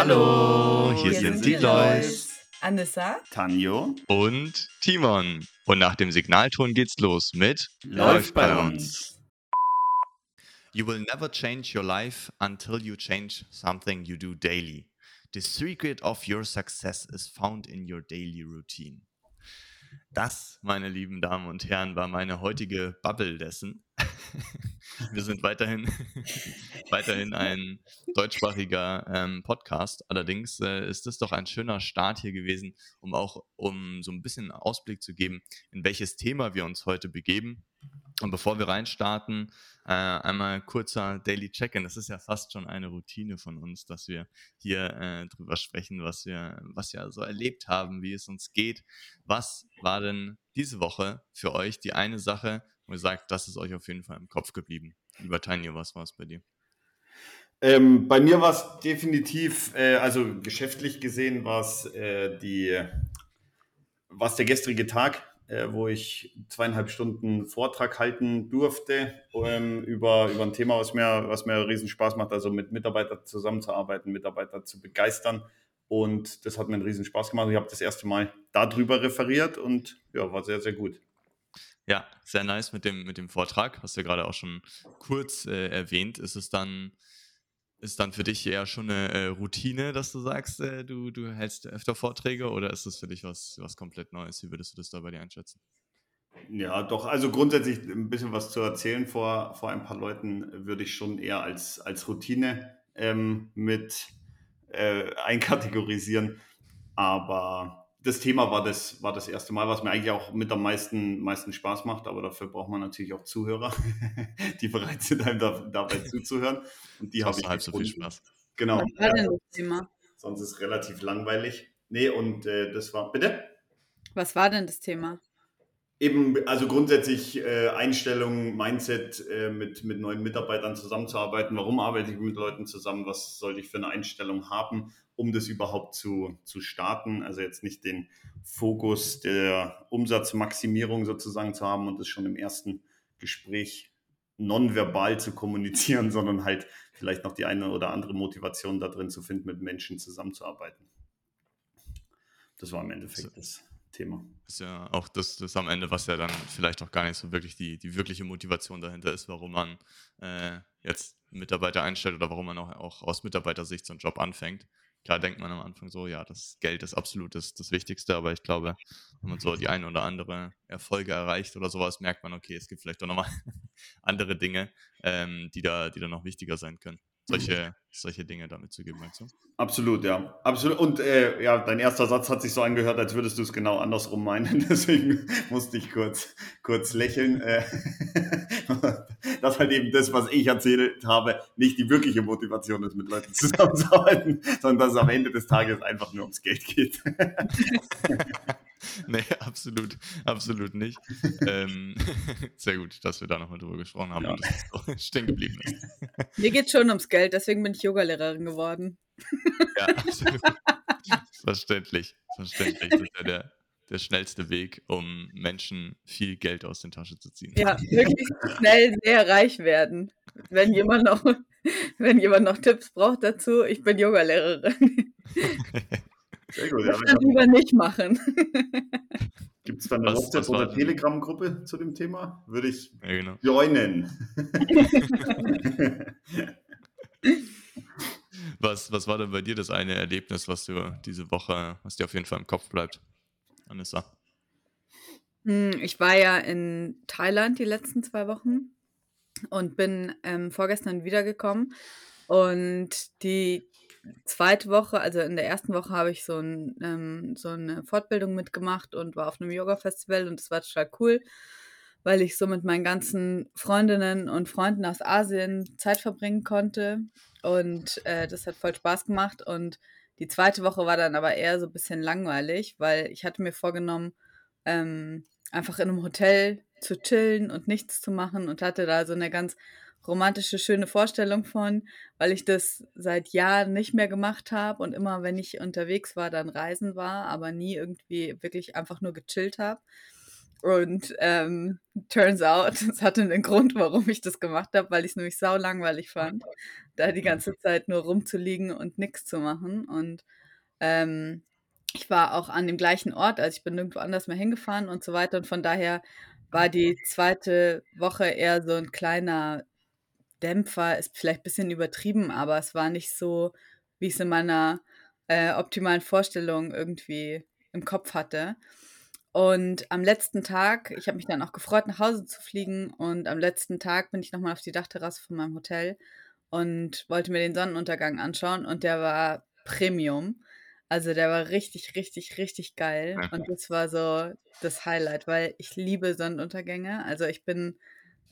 Hallo, hier, hier sind, sind die Lois. Anissa, Tanjo und Timon. Und nach dem Signalton geht's los mit Läuft bei uns. You will never change your life until you change something you do daily. The secret of your success is found in your daily routine. Das, meine lieben Damen und Herren, war meine heutige Bubble dessen. Wir sind weiterhin, weiterhin ein deutschsprachiger ähm, Podcast. Allerdings äh, ist es doch ein schöner Start hier gewesen, um auch um so ein bisschen Ausblick zu geben, in welches Thema wir uns heute begeben. Und bevor wir reinstarten, äh, einmal kurzer Daily Check-in. Das ist ja fast schon eine Routine von uns, dass wir hier äh, drüber sprechen, was wir, was wir so erlebt haben, wie es uns geht. Was war denn diese Woche für euch die eine Sache, ihr sagt, das ist euch auf jeden Fall im Kopf geblieben? Lieber Tanja, was war es bei dir? Ähm, bei mir war es definitiv, äh, also geschäftlich gesehen war es äh, die, was der gestrige Tag, äh, wo ich zweieinhalb Stunden Vortrag halten durfte ähm, über, über ein Thema, was mir, was mir riesen Spaß macht, also mit Mitarbeitern zusammenzuarbeiten, Mitarbeiter zu begeistern. Und das hat mir einen riesen Spaß gemacht. Ich habe das erste Mal darüber referiert und ja, war sehr, sehr gut. Ja, sehr nice mit dem, mit dem Vortrag. Hast du ja gerade auch schon kurz äh, erwähnt. Ist es dann, ist dann für dich eher schon eine äh, Routine, dass du sagst, äh, du, du hältst öfter Vorträge oder ist das für dich was, was komplett Neues? Wie würdest du das da bei dir einschätzen? Ja, doch, also grundsätzlich ein bisschen was zu erzählen vor, vor ein paar Leuten würde ich schon eher als, als Routine ähm, mit äh, einkategorisieren. Aber das Thema war das, war das erste Mal, was mir eigentlich auch mit am meisten, meisten Spaß macht. Aber dafür braucht man natürlich auch Zuhörer, die bereit sind, einem da, dabei zuzuhören. Und die habe ich halb so viel Spaß. Genau. Was war denn das Thema? Sonst ist es relativ langweilig. Nee, und äh, das war, bitte? Was war denn das Thema? Eben, also grundsätzlich äh, Einstellung, Mindset, äh, mit, mit neuen Mitarbeitern zusammenzuarbeiten. Warum arbeite ich mit Leuten zusammen? Was sollte ich für eine Einstellung haben, um das überhaupt zu, zu starten? Also jetzt nicht den Fokus der Umsatzmaximierung sozusagen zu haben und das schon im ersten Gespräch nonverbal zu kommunizieren, sondern halt vielleicht noch die eine oder andere Motivation da drin zu finden, mit Menschen zusammenzuarbeiten. Das war im Endeffekt das Thema. Ist ja auch das, das am Ende, was ja dann vielleicht auch gar nicht so wirklich die, die wirkliche Motivation dahinter ist, warum man äh, jetzt Mitarbeiter einstellt oder warum man auch, auch aus Mitarbeitersicht so einen Job anfängt. Klar denkt man am Anfang so, ja, das Geld ist absolut das, das Wichtigste, aber ich glaube, wenn man so die eine oder andere Erfolge erreicht oder sowas, merkt man, okay, es gibt vielleicht auch nochmal andere Dinge, ähm, die, da, die da noch wichtiger sein können solche, solche Dinge damit zu geben, meinst du? Absolut, ja. Absolut. Und äh, ja, dein erster Satz hat sich so angehört, als würdest du es genau andersrum meinen. Deswegen musste ich kurz, kurz lächeln. Äh, dass halt eben das, was ich erzählt habe, nicht die wirkliche Motivation ist, mit Leuten zusammenzuarbeiten, sondern dass es am Ende des Tages einfach nur ums Geld geht. nee, absolut, absolut nicht. ähm, sehr gut, dass wir da nochmal drüber gesprochen haben ja. und das so stehen geblieben ist. Mir geht schon ums Geld, deswegen bin ich Yogalehrerin geworden. ja, absolut. Verständlich, verständlich. Das ist ja der, der schnellste Weg, um Menschen viel Geld aus den Taschen zu ziehen. Ja, wirklich schnell sehr reich werden. Wenn jemand noch, wenn jemand noch Tipps braucht dazu, ich bin Yogalehrerin. Sehr gut. Das ja, lieber nicht machen. Gibt es da eine WhatsApp- oder Telegram-Gruppe zu dem Thema? Würde ich ja, genau. joinen. was, was war denn bei dir das eine Erlebnis, was du diese Woche, was dir auf jeden Fall im Kopf bleibt, Anissa? Hm, ich war ja in Thailand die letzten zwei Wochen und bin ähm, vorgestern wiedergekommen. Und die zweite Woche, also in der ersten Woche habe ich so, ein, ähm, so eine Fortbildung mitgemacht und war auf einem Yoga-Festival und das war total cool, weil ich so mit meinen ganzen Freundinnen und Freunden aus Asien Zeit verbringen konnte. Und äh, das hat voll Spaß gemacht. Und die zweite Woche war dann aber eher so ein bisschen langweilig, weil ich hatte mir vorgenommen, ähm, einfach in einem Hotel zu chillen und nichts zu machen und hatte da so eine ganz romantische, schöne Vorstellung von, weil ich das seit Jahren nicht mehr gemacht habe und immer, wenn ich unterwegs war, dann reisen war, aber nie irgendwie wirklich einfach nur gechillt habe. Und ähm, turns out, es hatte einen Grund, warum ich das gemacht habe, weil ich es nämlich sau langweilig fand, da die ganze Zeit nur rumzuliegen und nichts zu machen. Und ähm, ich war auch an dem gleichen Ort, also ich bin nirgendwo anders mehr hingefahren und so weiter. Und von daher war die zweite Woche eher so ein kleiner Dämpfer, ist vielleicht ein bisschen übertrieben, aber es war nicht so, wie ich es in meiner äh, optimalen Vorstellung irgendwie im Kopf hatte. Und am letzten Tag, ich habe mich dann auch gefreut, nach Hause zu fliegen. Und am letzten Tag bin ich nochmal auf die Dachterrasse von meinem Hotel und wollte mir den Sonnenuntergang anschauen. Und der war Premium. Also der war richtig, richtig, richtig geil. Und das war so das Highlight, weil ich liebe Sonnenuntergänge. Also ich bin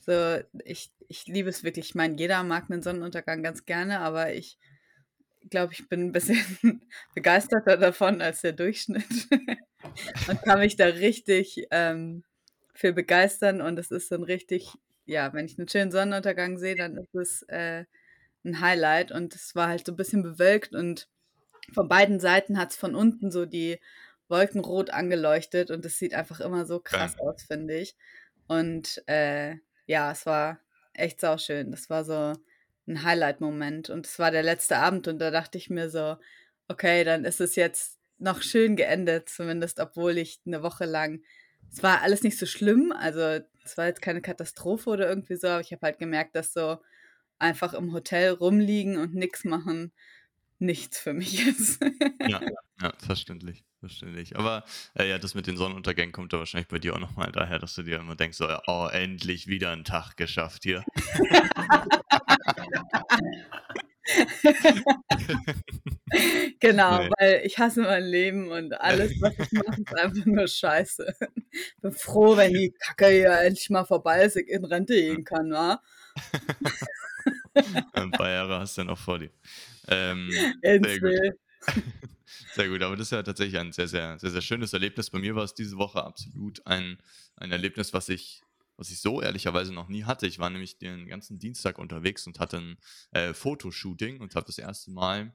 so, ich, ich liebe es wirklich. Ich meine, jeder mag einen Sonnenuntergang ganz gerne, aber ich glaube, ich bin ein bisschen begeisterter davon als der Durchschnitt und kann mich da richtig ähm, für begeistern. Und es ist so ein richtig, ja, wenn ich einen schönen Sonnenuntergang sehe, dann ist es äh, ein Highlight. Und es war halt so ein bisschen bewölkt und von beiden Seiten hat es von unten so die Wolken rot angeleuchtet und es sieht einfach immer so krass ja. aus, finde ich. Und äh, ja, es war echt sauschön. Das war so ein Highlight-Moment und es war der letzte Abend und da dachte ich mir so, okay, dann ist es jetzt noch schön geendet, zumindest obwohl ich eine Woche lang, es war alles nicht so schlimm, also es war jetzt keine Katastrophe oder irgendwie so, aber ich habe halt gemerkt, dass so einfach im Hotel rumliegen und nichts machen nichts für mich ist. ja, ja, verständlich, verständlich. Aber äh, ja, das mit den Sonnenuntergängen kommt da wahrscheinlich bei dir auch nochmal daher, dass du dir immer denkst, so, oh, endlich wieder ein Tag geschafft hier. genau, nee. weil ich hasse mein Leben und alles, was ich mache, ist einfach nur scheiße. Bin froh, wenn die Kacke hier endlich mal vorbei ist, ich in Rente gehen kann, wa? Ein paar Jahre hast du ja noch vor dir. Ähm, sehr, gut. sehr gut, aber das ist ja tatsächlich ein sehr, sehr, sehr, sehr schönes Erlebnis. Bei mir war es diese Woche absolut ein, ein Erlebnis, was ich was ich so ehrlicherweise noch nie hatte. Ich war nämlich den ganzen Dienstag unterwegs und hatte ein äh, Fotoshooting und habe das erste Mal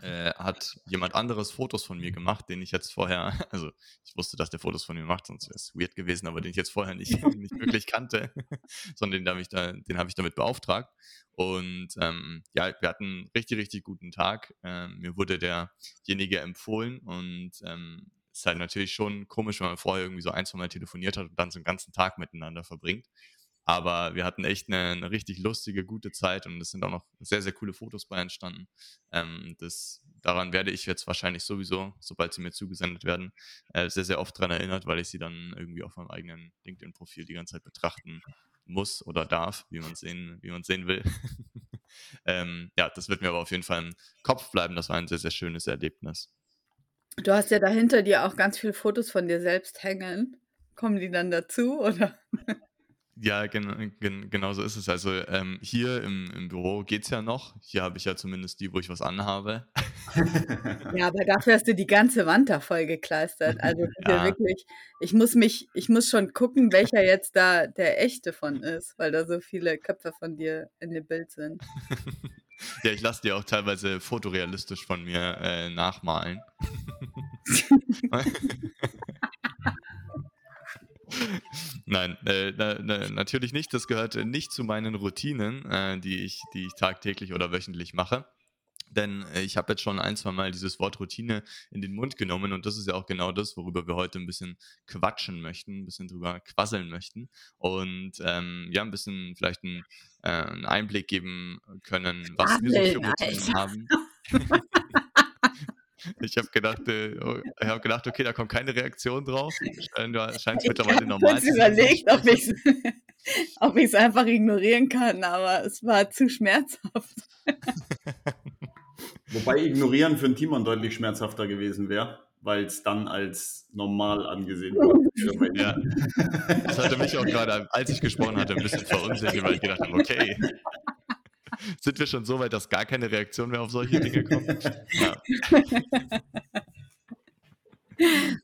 äh, hat jemand anderes Fotos von mir gemacht, den ich jetzt vorher, also ich wusste, dass der Fotos von mir macht, sonst wäre es weird gewesen, aber den ich jetzt vorher nicht, nicht wirklich kannte, sondern den habe ich, da, hab ich damit beauftragt. Und ähm, ja, wir hatten einen richtig, richtig guten Tag. Ähm, mir wurde derjenige empfohlen und ähm, ist halt natürlich schon komisch, wenn man vorher irgendwie so ein, zwei Mal telefoniert hat und dann so einen ganzen Tag miteinander verbringt. Aber wir hatten echt eine, eine, richtig lustige, gute Zeit und es sind auch noch sehr, sehr coole Fotos bei entstanden. Ähm, das, daran werde ich jetzt wahrscheinlich sowieso, sobald sie mir zugesendet werden, äh, sehr, sehr oft daran erinnert, weil ich sie dann irgendwie auf meinem eigenen LinkedIn-Profil die ganze Zeit betrachten muss oder darf, wie man sehen, wie man sehen will. ähm, ja, das wird mir aber auf jeden Fall im Kopf bleiben. Das war ein sehr, sehr schönes Erlebnis. Du hast ja dahinter dir auch ganz viele Fotos von dir selbst hängen. Kommen die dann dazu oder? Ja, gen, gen, genau so ist es. Also ähm, hier im, im Büro geht es ja noch. Hier habe ich ja zumindest die, wo ich was anhabe. ja, aber dafür hast du die ganze Wand da voll gekleistert. Also ja. wirklich, ich muss mich, ich muss schon gucken, welcher jetzt da der echte von ist, weil da so viele Köpfe von dir in dem Bild sind. ja, ich lasse dir auch teilweise fotorealistisch von mir äh, nachmalen. Nein, äh, na, na, natürlich nicht. Das gehört nicht zu meinen Routinen, äh, die, ich, die ich tagtäglich oder wöchentlich mache. Denn äh, ich habe jetzt schon ein, zwei Mal dieses Wort Routine in den Mund genommen und das ist ja auch genau das, worüber wir heute ein bisschen quatschen möchten, ein bisschen drüber quasseln möchten und ähm, ja, ein bisschen vielleicht einen, äh, einen Einblick geben können, was wir so für Routinen haben. Ich habe gedacht, äh, oh, ich hab gedacht, okay, da kommt keine Reaktion drauf. Du scheinst mittlerweile normal zu sein. Ich habe überlegt, ob ich es einfach ignorieren kann, aber es war zu schmerzhaft. Wobei ignorieren für ein Timon deutlich schmerzhafter gewesen wäre, weil es dann als normal angesehen wurde. ja. Das hatte mich auch gerade, als ich gesprochen hatte, ein bisschen verunsichert, weil ich gedacht habe, okay, sind wir schon so weit, dass gar keine Reaktion mehr auf solche Dinge kommt? Ja.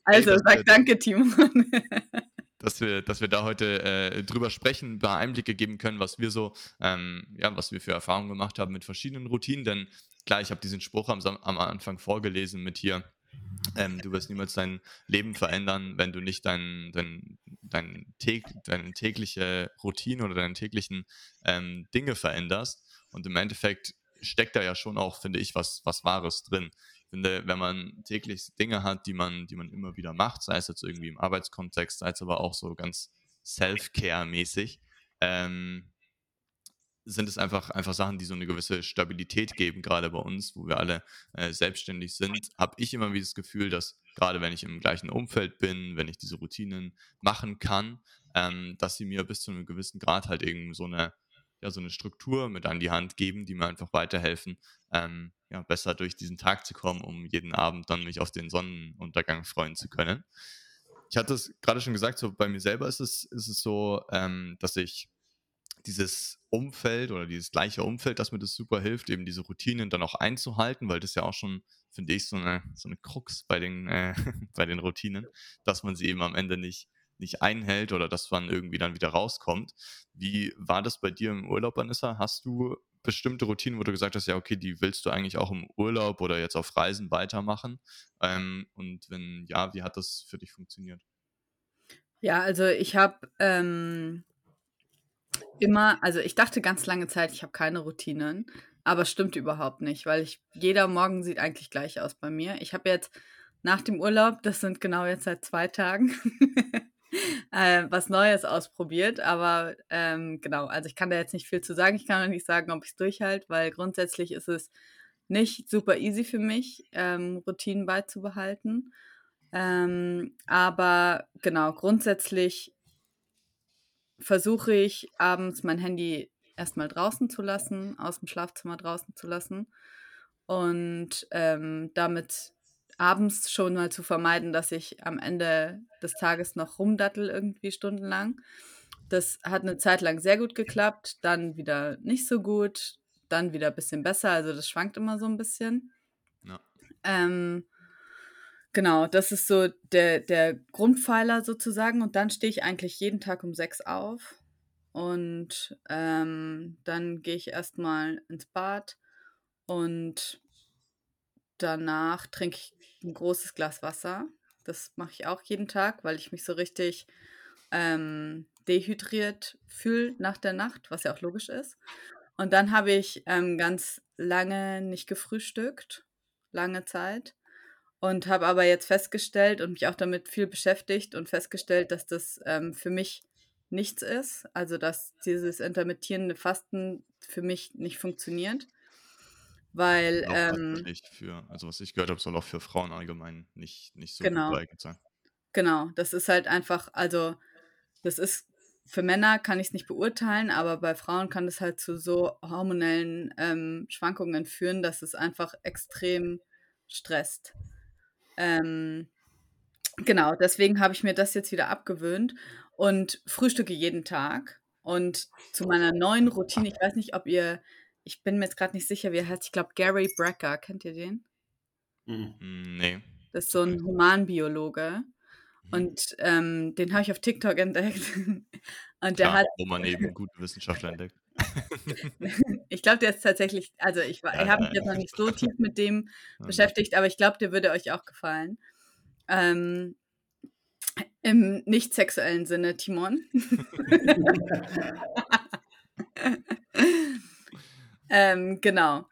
Also, hey, sag danke, Timon. dass wir, dass wir da heute äh, drüber sprechen, ein paar Einblicke geben können, was wir so, ähm, ja, was wir für Erfahrungen gemacht haben mit verschiedenen Routinen. Denn klar, ich habe diesen Spruch am, am Anfang vorgelesen mit hier, Ähm, du wirst niemals dein Leben verändern, wenn du nicht dein, dein, dein täg, deine tägliche Routine oder deine täglichen ähm, Dinge veränderst. Und im Endeffekt steckt da ja schon auch, finde ich, was, was Wahres drin. Ich finde, wenn man täglich Dinge hat, die man, die man immer wieder macht, sei es jetzt irgendwie im Arbeitskontext, sei es aber auch so ganz Self-Care-mäßig, ähm, sind es einfach, einfach Sachen, die so eine gewisse Stabilität geben, gerade bei uns, wo wir alle äh, selbstständig sind, habe ich immer wieder das Gefühl, dass gerade wenn ich im gleichen Umfeld bin, wenn ich diese Routinen machen kann, ähm, dass sie mir bis zu einem gewissen Grad halt eben so eine, ja, so eine Struktur mit an die Hand geben, die mir einfach weiterhelfen, ähm, ja, besser durch diesen Tag zu kommen, um jeden Abend dann mich auf den Sonnenuntergang freuen zu können. Ich hatte es gerade schon gesagt, so bei mir selber ist es, ist es so, ähm, dass ich dieses Umfeld oder dieses gleiche Umfeld, das mir das super hilft, eben diese Routinen dann auch einzuhalten, weil das ja auch schon, finde ich, so eine, so eine Krux bei den, äh, bei den Routinen, dass man sie eben am Ende nicht, nicht einhält oder dass man irgendwie dann wieder rauskommt. Wie war das bei dir im Urlaub, Anissa? Hast du bestimmte Routinen, wo du gesagt hast, ja, okay, die willst du eigentlich auch im Urlaub oder jetzt auf Reisen weitermachen? Ähm, und wenn ja, wie hat das für dich funktioniert? Ja, also ich habe ähm, immer, also ich dachte ganz lange Zeit, ich habe keine Routinen, aber stimmt überhaupt nicht, weil ich jeder Morgen sieht eigentlich gleich aus bei mir. Ich habe jetzt nach dem Urlaub, das sind genau jetzt seit zwei Tagen, äh, was Neues ausprobiert. Aber ähm, genau, also ich kann da jetzt nicht viel zu sagen. Ich kann auch nicht sagen, ob ich es durchhalte, weil grundsätzlich ist es nicht super easy für mich, ähm, Routinen beizubehalten. Ähm, aber genau, grundsätzlich versuche ich abends mein Handy erstmal draußen zu lassen, aus dem Schlafzimmer draußen zu lassen und ähm, damit abends schon mal zu vermeiden, dass ich am Ende des Tages noch rumdattel irgendwie stundenlang. Das hat eine Zeit lang sehr gut geklappt, dann wieder nicht so gut, dann wieder ein bisschen besser. Also das schwankt immer so ein bisschen. Ja. Ähm, Genau, das ist so der, der Grundpfeiler sozusagen. Und dann stehe ich eigentlich jeden Tag um sechs auf. Und ähm, dann gehe ich erstmal ins Bad und danach trinke ich ein großes Glas Wasser. Das mache ich auch jeden Tag, weil ich mich so richtig ähm, dehydriert fühle nach der Nacht, was ja auch logisch ist. Und dann habe ich ähm, ganz lange nicht gefrühstückt, lange Zeit und habe aber jetzt festgestellt und mich auch damit viel beschäftigt und festgestellt, dass das ähm, für mich nichts ist. Also dass dieses intermittierende Fasten für mich nicht funktioniert. Weil. Ähm, nicht für, also was ich gehört habe, soll auch für Frauen allgemein nicht, nicht so genau, geeignet sein. Genau, das ist halt einfach, also das ist für Männer kann ich es nicht beurteilen, aber bei Frauen kann es halt zu so hormonellen ähm, Schwankungen führen, dass es einfach extrem stresst. Ähm, genau, deswegen habe ich mir das jetzt wieder abgewöhnt und frühstücke jeden Tag. Und zu meiner neuen Routine, ich weiß nicht, ob ihr, ich bin mir jetzt gerade nicht sicher, wie er heißt, ich glaube Gary Brecker, kennt ihr den? Mhm. Mm, nee. Das ist so ein Humanbiologe. Mhm. Und ähm, den habe ich auf TikTok entdeckt. Und der ja, hat. Wo man eben gute Wissenschaftler entdeckt. ich glaube, der ist tatsächlich, also ich, ich habe mich jetzt noch nicht so tief mit dem beschäftigt, aber ich glaube, der würde euch auch gefallen. Ähm, Im nicht sexuellen Sinne, Timon. Ähm, genau.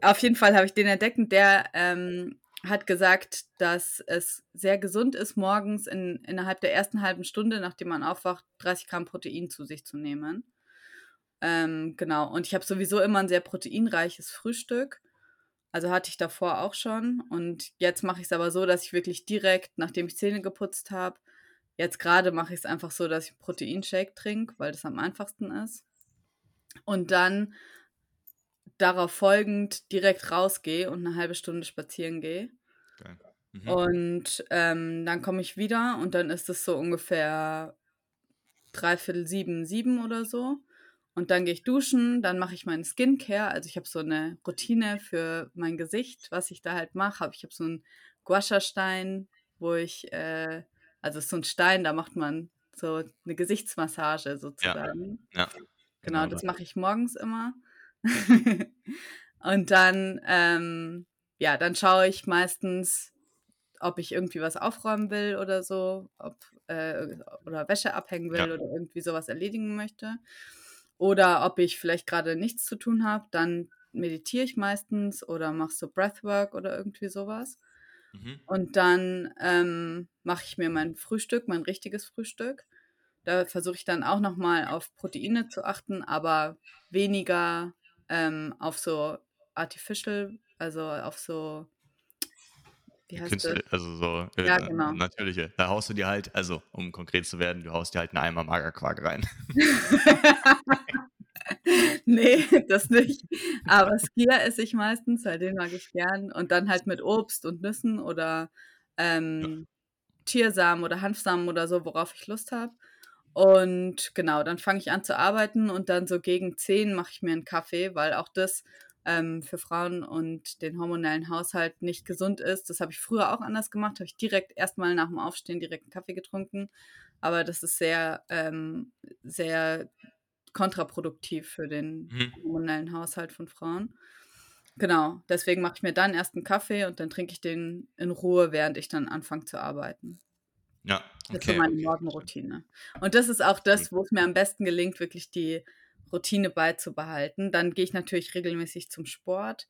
Auf jeden Fall habe ich den entdeckt und der ähm, hat gesagt, dass es sehr gesund ist, morgens in, innerhalb der ersten halben Stunde, nachdem man aufwacht, 30 Gramm Protein zu sich zu nehmen. Ähm, genau. Und ich habe sowieso immer ein sehr proteinreiches Frühstück. Also hatte ich davor auch schon. Und jetzt mache ich es aber so, dass ich wirklich direkt, nachdem ich Zähne geputzt habe, jetzt gerade mache ich es einfach so, dass ich Proteinshake trinke, weil das am einfachsten ist. Und dann darauf folgend direkt rausgehe und eine halbe Stunde spazieren gehe. Mhm. Und ähm, dann komme ich wieder und dann ist es so ungefähr dreiviertel sieben, sieben oder so. Und dann gehe ich duschen, dann mache ich meinen Skincare. Also ich habe so eine Routine für mein Gesicht, was ich da halt mache. Ich habe so einen Guasha-Stein, wo ich, äh, also so ein Stein, da macht man so eine Gesichtsmassage sozusagen. Ja. ja. Genau, genau das mache ich morgens immer. und dann, ähm, ja, dann schaue ich meistens ob ich irgendwie was aufräumen will oder so, ob, äh, oder Wäsche abhängen will Ja. oder irgendwie sowas erledigen möchte. Oder ob ich vielleicht gerade nichts zu tun habe, dann meditiere ich meistens oder mache so Breathwork oder irgendwie sowas. Mhm. Und dann ähm, mache ich mir mein Frühstück, mein richtiges Frühstück. Da versuche ich dann auch nochmal auf Proteine zu achten, aber weniger ähm, auf so artificial, also auf so, wie heißt das? Künstler, also so äh, Ja, genau. natürliche. Da haust du dir halt, also um konkret zu werden, du haust dir halt einen Eimer Magerquark rein. nee, das nicht. Aber Skier esse ich meistens, weil den mag ich gern. Und dann halt mit Obst und Nüssen oder ähm, Chiasamen oder Hanfsamen oder so, worauf ich Lust habe. Und genau, dann fange ich an zu arbeiten und dann so gegen 10 mache ich mir einen Kaffee, weil auch das ähm, für Frauen und den hormonellen Haushalt nicht gesund ist. Das habe ich früher auch anders gemacht, habe ich direkt erstmal nach dem Aufstehen direkt einen Kaffee getrunken. Aber das ist sehr, ähm, sehr kontraproduktiv für den Mhm. hormonellen Haushalt von Frauen. Genau, deswegen mache ich mir dann erst einen Kaffee und dann trinke ich den in Ruhe, während ich dann anfange zu arbeiten. Ja, Das ist okay. meine okay. Morgenroutine. Und das ist auch das, wo es mir am besten gelingt, wirklich die Routine beizubehalten. Dann gehe ich natürlich regelmäßig zum Sport,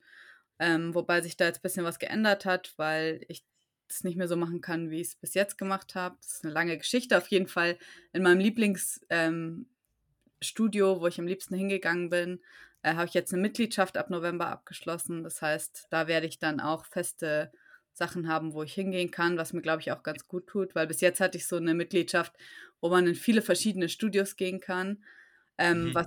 ähm, wobei sich da jetzt ein bisschen was geändert hat, weil ich es nicht mehr so machen kann, wie ich es bis jetzt gemacht habe. Das ist eine lange Geschichte. Auf jeden Fall in meinem Lieblingsstudio, ähm, wo ich am liebsten hingegangen bin, äh, habe ich jetzt eine Mitgliedschaft ab November abgeschlossen. Das heißt, da werde ich dann auch feste Sachen haben, wo ich hingehen kann, was mir, glaube ich, auch ganz gut tut, weil bis jetzt hatte ich so eine Mitgliedschaft, wo man in viele verschiedene Studios gehen kann, ähm, Mhm. was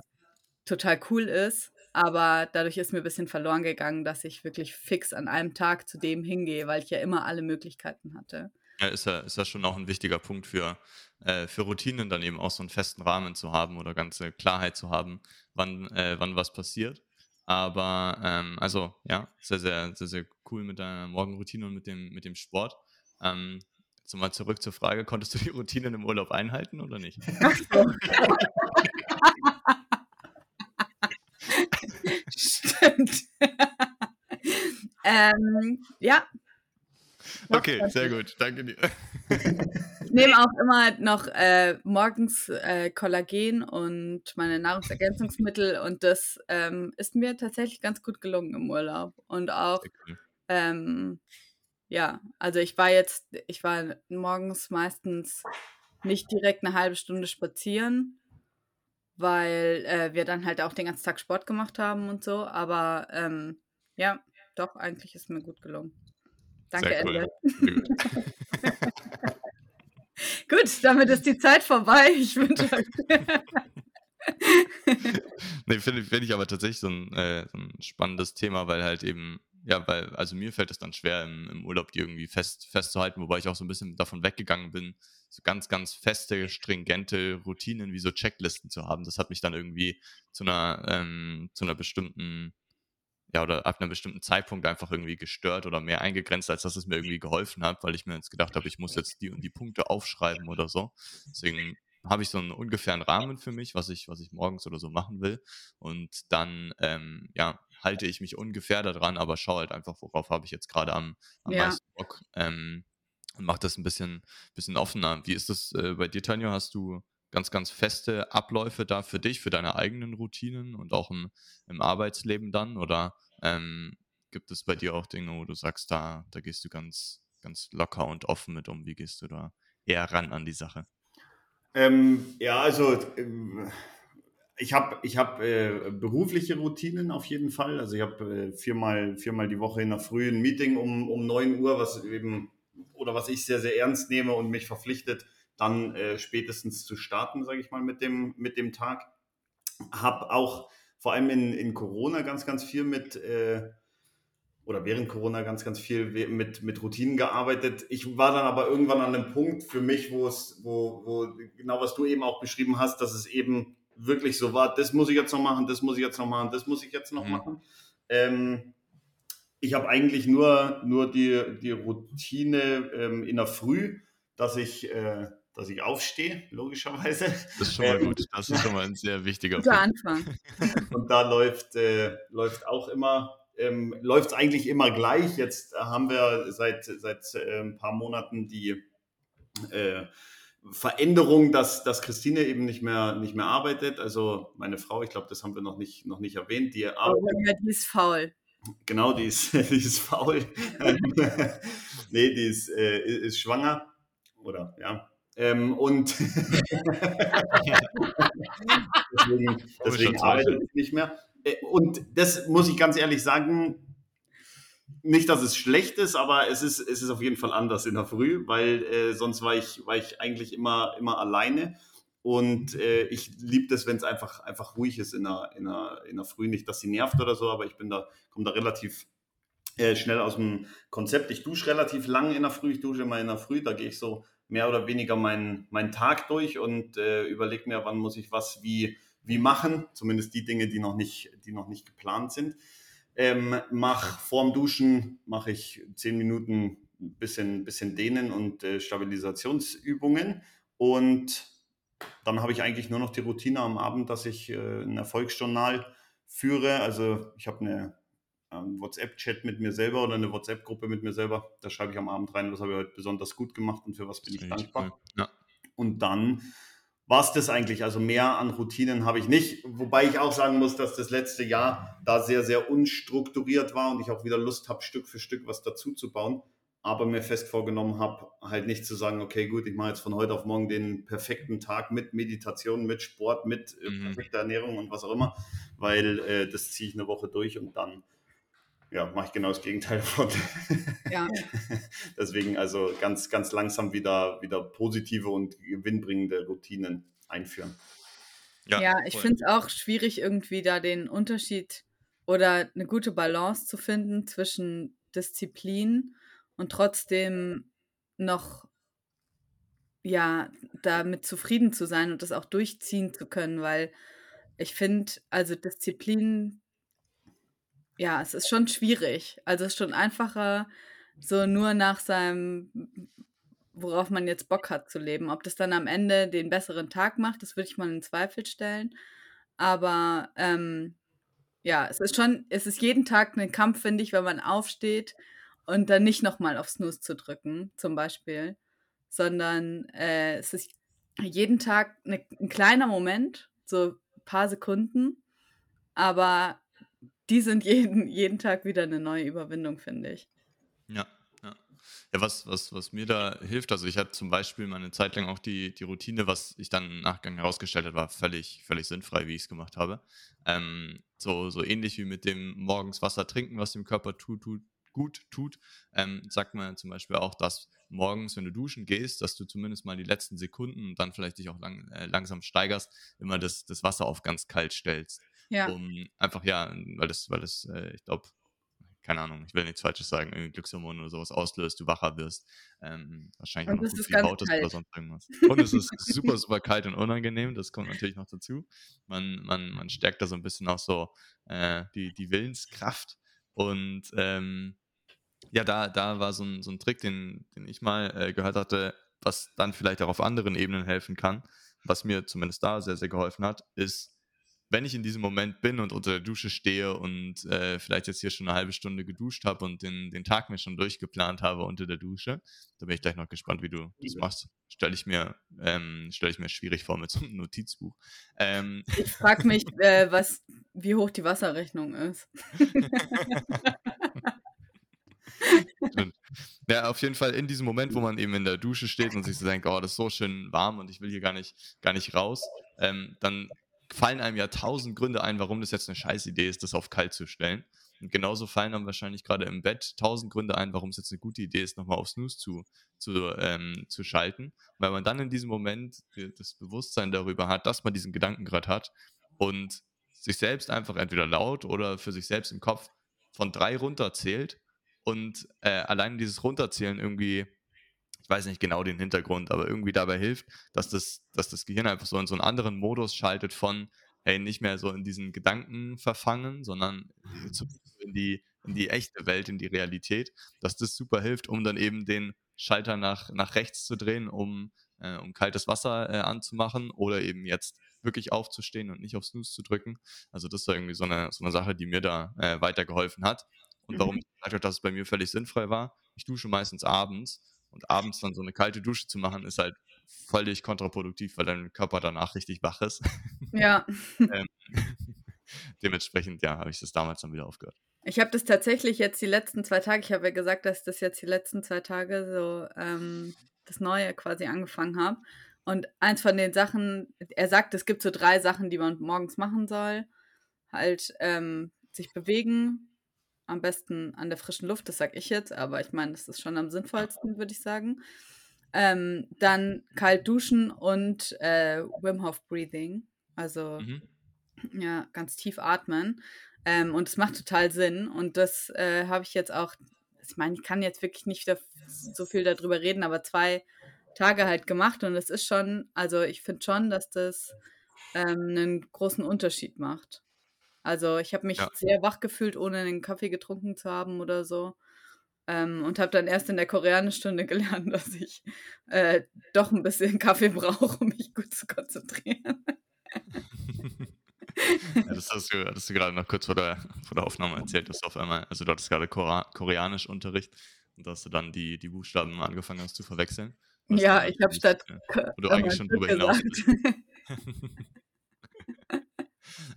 total cool ist. Aber dadurch ist mir ein bisschen verloren gegangen, dass ich wirklich fix an einem Tag zu dem hingehe, weil ich ja immer alle Möglichkeiten hatte. Ja, ist ja, ist ja schon auch ein wichtiger Punkt für, äh, für Routinen, dann eben auch so einen festen Rahmen zu haben oder ganze Klarheit zu haben, wann, äh, wann was passiert. Aber ähm, also ja, sehr, sehr, sehr, sehr cool mit deiner Morgenroutine und mit dem, mit dem Sport. Ähm, jetzt mal zurück zur Frage, konntest du die Routinen im Urlaub einhalten oder nicht? Stimmt. ähm, ja. Okay, sehr gut, danke dir. Ich nehme auch immer noch äh, morgens äh, Kollagen und meine Nahrungsergänzungsmittel und das ähm, ist mir tatsächlich ganz gut gelungen im Urlaub. Und auch, ähm, ja, also ich war jetzt, ich war morgens meistens nicht direkt eine halbe Stunde spazieren, weil äh, wir dann halt auch den ganzen Tag Sport gemacht haben und so. Aber ähm, ja, doch, eigentlich ist mir gut gelungen. Danke, Sehr cool. Gut, damit ist die Zeit vorbei. Ich wünsche euch. Nee, finde find ich aber tatsächlich so ein, äh, so ein spannendes Thema, weil halt eben, ja, weil, also mir fällt es dann schwer, im, im Urlaub die irgendwie fest, festzuhalten, wobei ich auch so ein bisschen davon weggegangen bin, so ganz, ganz feste, stringente Routinen wie so Checklisten zu haben. Das hat mich dann irgendwie zu einer, ähm, zu einer bestimmten, ja, oder ab einem bestimmten Zeitpunkt einfach irgendwie gestört oder mehr eingegrenzt, als dass es mir irgendwie geholfen hat, weil ich mir jetzt gedacht habe, ich muss jetzt die und die Punkte aufschreiben oder so. Deswegen habe ich so einen ungefähren Rahmen für mich, was ich, was ich morgens oder so machen will. Und dann, ähm, ja, halte ich mich ungefähr daran, aber schaue halt einfach, worauf habe ich jetzt gerade am, am Ja. meisten Bock. Ähm, und mache das ein bisschen, bisschen offener. Wie ist das äh, bei dir, Tanja? Hast du ganz, ganz feste Abläufe da für dich, für deine eigenen Routinen und auch im, im Arbeitsleben dann? Oder ähm, gibt es bei dir auch Dinge, wo du sagst, da, da gehst du ganz, ganz locker und offen mit um? Wie gehst du da eher ran an die Sache? Ähm, ja, also ähm, ich habe ich hab, äh, berufliche Routinen auf jeden Fall. Also ich habe äh, viermal, viermal die Woche in der Früh ein Meeting um, um 9 Uhr, was eben oder was ich sehr, sehr ernst nehme und mich verpflichtet, dann äh, spätestens zu starten, sage ich mal, mit dem, mit dem Tag. Habe auch vor allem in, in Corona ganz, ganz viel mit, äh, oder während Corona ganz, ganz viel mit, mit Routinen gearbeitet. Ich war dann aber irgendwann an einem Punkt für mich, wo es, wo, wo, genau was du eben auch beschrieben hast, dass es eben wirklich so war, das muss ich jetzt noch machen, das muss ich jetzt noch machen, das muss ich jetzt noch Mhm. machen. Ähm, ich habe eigentlich nur, nur die, die Routine ähm, in der Früh, dass ich, äh, dass ich aufstehe, logischerweise. Das ist schon mal Ähm, gut. Das ist schon mal ein sehr wichtiger Guter Punkt. Anfang. Und da läuft, äh, läuft auch immer ähm, läuft es eigentlich immer gleich. Jetzt haben wir seit, seit äh, ein paar Monaten die äh, Veränderung, dass, dass Christine eben nicht mehr, nicht mehr arbeitet. Also meine Frau, ich glaube, das haben wir noch nicht, noch nicht erwähnt. Die, arbeitet, oh, ja, die ist faul. Genau, die ist, die ist faul. nee, die ist, äh, ist schwanger. Oder ja. Ähm, und deswegen, deswegen arbeitet sie nicht mehr. Äh, und das muss ich ganz ehrlich sagen, nicht, dass es schlecht ist, aber es ist, es ist auf jeden Fall anders in der Früh, weil äh, sonst war ich, war ich eigentlich immer, immer alleine. Und äh, ich liebe das, wenn es einfach, einfach ruhig ist in der, in, der, in der Früh. Nicht, dass sie nervt oder so, aber ich bin da, komme da relativ äh, schnell aus dem Konzept. Ich dusche relativ lang in der Früh. Ich dusche immer in der Früh. Da gehe ich so mehr oder weniger meinen, meinen Tag durch und äh, überlege mir, wann muss ich was wie, wie machen. Zumindest die Dinge, die noch nicht, die noch nicht geplant sind. Ähm, mach vorm Duschen mache ich zehn Minuten ein bisschen, bisschen Dehnen und äh, Stabilisationsübungen. Und dann habe ich eigentlich nur noch die Routine am Abend, dass ich äh, ein Erfolgsjournal führe. Also ich habe eine ähm, WhatsApp-Chat mit mir selber oder eine WhatsApp-Gruppe mit mir selber. Da schreibe ich am Abend rein, was habe ich heute besonders gut gemacht und für was bin ich dankbar. Ja. Und dann war es das eigentlich. Also mehr an Routinen habe ich nicht. Wobei ich auch sagen muss, dass das letzte Jahr da sehr, sehr unstrukturiert war und ich auch wieder Lust habe, Stück für Stück was dazu zu bauen. Aber mir fest vorgenommen habe, halt nicht zu sagen, okay, gut, ich mache jetzt von heute auf morgen den perfekten Tag mit Meditation, mit Sport, mit äh, mhm. perfekter Ernährung und was auch immer, weil äh, das ziehe ich eine Woche durch und dann ja, mache ich genau das Gegenteil von. Ja. Deswegen also ganz, ganz langsam wieder, wieder positive und gewinnbringende Routinen einführen. Ja, ja ich finde es auch schwierig, irgendwie da den Unterschied oder eine gute Balance zu finden zwischen Disziplin und trotzdem noch ja, damit zufrieden zu sein und das auch durchziehen zu können, weil ich finde, also Disziplin ja, es ist schon schwierig. Also, es ist schon einfacher, so nur nach seinem worauf man jetzt Bock hat zu leben. Ob das dann am Ende den besseren Tag macht, das würde ich mal in Zweifel stellen. Aber, ähm, ja, es ist schon es ist jeden Tag ein Kampf, finde ich, wenn man aufsteht und dann nicht noch mal auf Snooze zu drücken, zum Beispiel, sondern, äh, es ist jeden Tag 'ne 'n kleiner Moment, so ein paar Sekunden, aber die sind jeden, jeden Tag wieder eine neue Überwindung, finde ich. Ja, ja. Ja, was, was, was mir da hilft, also ich hatte zum Beispiel meine Zeit lang auch die, die Routine, was ich dann im Nachgang herausgestellt habe, war völlig, völlig sinnfrei, wie ich es gemacht habe. Ähm, so, so ähnlich wie mit dem morgens Wasser trinken, was dem Körper tut, tut, gut tut, ähm, sagt man zum Beispiel auch, dass morgens, wenn du duschen gehst, dass du zumindest mal die letzten Sekunden und dann vielleicht dich auch lang, äh, langsam steigerst, immer das, das Wasser auf ganz kalt stellst. Ja. Um einfach, ja, weil das, weil das, äh, ich glaube, keine Ahnung, ich will nichts Falsches sagen, irgendwie Glückshormone oder sowas auslöst, du wacher wirst. Ähm, wahrscheinlich und auch noch gut viel Haut oder sonst irgendwas. Und es ist super, super kalt und unangenehm, das kommt natürlich noch dazu. Man, man, man stärkt da so ein bisschen auch so äh, die, die Willenskraft. Und ähm, ja, da, da war so ein, so ein Trick, den, den ich mal äh, gehört hatte, was dann vielleicht auch auf anderen Ebenen helfen kann, was mir zumindest da sehr, sehr geholfen hat, ist wenn ich in diesem Moment bin und unter der Dusche stehe und äh, vielleicht jetzt hier schon eine halbe Stunde geduscht habe und den, den Tag mir schon durchgeplant habe unter der Dusche, da bin ich gleich noch gespannt, wie du das machst. Stelle ich mir, ähm, stelle ich mir schwierig vor mit so einem Notizbuch. Ähm. Ich frage mich, äh, was, wie hoch die Wasserrechnung ist. ja, auf jeden Fall in diesem Moment, wo man eben in der Dusche steht und sich so denkt, oh, das ist so schön warm und ich will hier gar nicht, gar nicht raus, ähm, dann fallen einem ja tausend Gründe ein, warum das jetzt eine Scheißidee ist, das auf kalt zu stellen. Und genauso fallen einem wahrscheinlich gerade im Bett tausend Gründe ein, warum es jetzt eine gute Idee ist, nochmal auf Snooze zu, zu, ähm, zu schalten. Weil man dann in diesem Moment das Bewusstsein darüber hat, dass man diesen Gedanken gerade hat und sich selbst einfach entweder laut oder für sich selbst im Kopf von drei runterzählt und äh, allein dieses Runterzählen irgendwie ich weiß nicht genau den Hintergrund, aber irgendwie dabei hilft, dass das, dass das Gehirn einfach so in so einen anderen Modus schaltet von, hey, nicht mehr so in diesen Gedanken verfangen, sondern in die, in die echte Welt, in die Realität, dass das super hilft, um dann eben den Schalter nach, nach rechts zu drehen, um, äh, um kaltes Wasser äh, anzumachen oder eben jetzt wirklich aufzustehen und nicht auf Snooze zu drücken. Also das war irgendwie so eine, so eine Sache, die mir da äh, weitergeholfen hat. Und warum mhm. ich gesagt habe, dass es bei mir völlig sinnfrei war, ich dusche meistens abends und abends dann so eine kalte Dusche zu machen, ist halt völlig kontraproduktiv, weil dein Körper danach richtig wach ist. Ja. ähm, dementsprechend, ja, habe ich das damals dann wieder aufgehört. Ich habe das tatsächlich jetzt die letzten zwei Tage, ich habe ja gesagt, dass das jetzt die letzten zwei Tage so ähm, das Neue quasi angefangen habe. Und eins von den Sachen, er sagt, es gibt so drei Sachen, die man morgens machen soll. Halt ähm, sich bewegen, am besten an der frischen Luft, das sage ich jetzt, aber ich meine, das ist schon am sinnvollsten, würde ich sagen. Ähm, dann kalt duschen und äh, Wim Hof Breathing. Also mhm. ja, ganz tief atmen. Ähm, und es macht total Sinn. Und das äh, habe ich jetzt auch, ich meine, ich kann jetzt wirklich nicht so viel darüber reden, aber zwei Tage halt gemacht. Und es ist schon, also ich finde schon, dass das ähm, einen großen Unterschied macht. Also ich habe mich ja. sehr wach gefühlt, ohne einen Kaffee getrunken zu haben oder so. Ähm, und habe dann erst in der Koreanischstunde gelernt, dass ich äh, doch ein bisschen Kaffee brauche, um mich gut zu konzentrieren. ja, das hast du, hattest du gerade noch kurz vor der, vor der Aufnahme erzählt, dass du auf einmal, also du hattest gerade Koreanisch-Unterricht und dass du dann die, die Buchstaben angefangen hast zu verwechseln. Ja, ich habe statt. Wo du eigentlich schon drüber hinaus bist.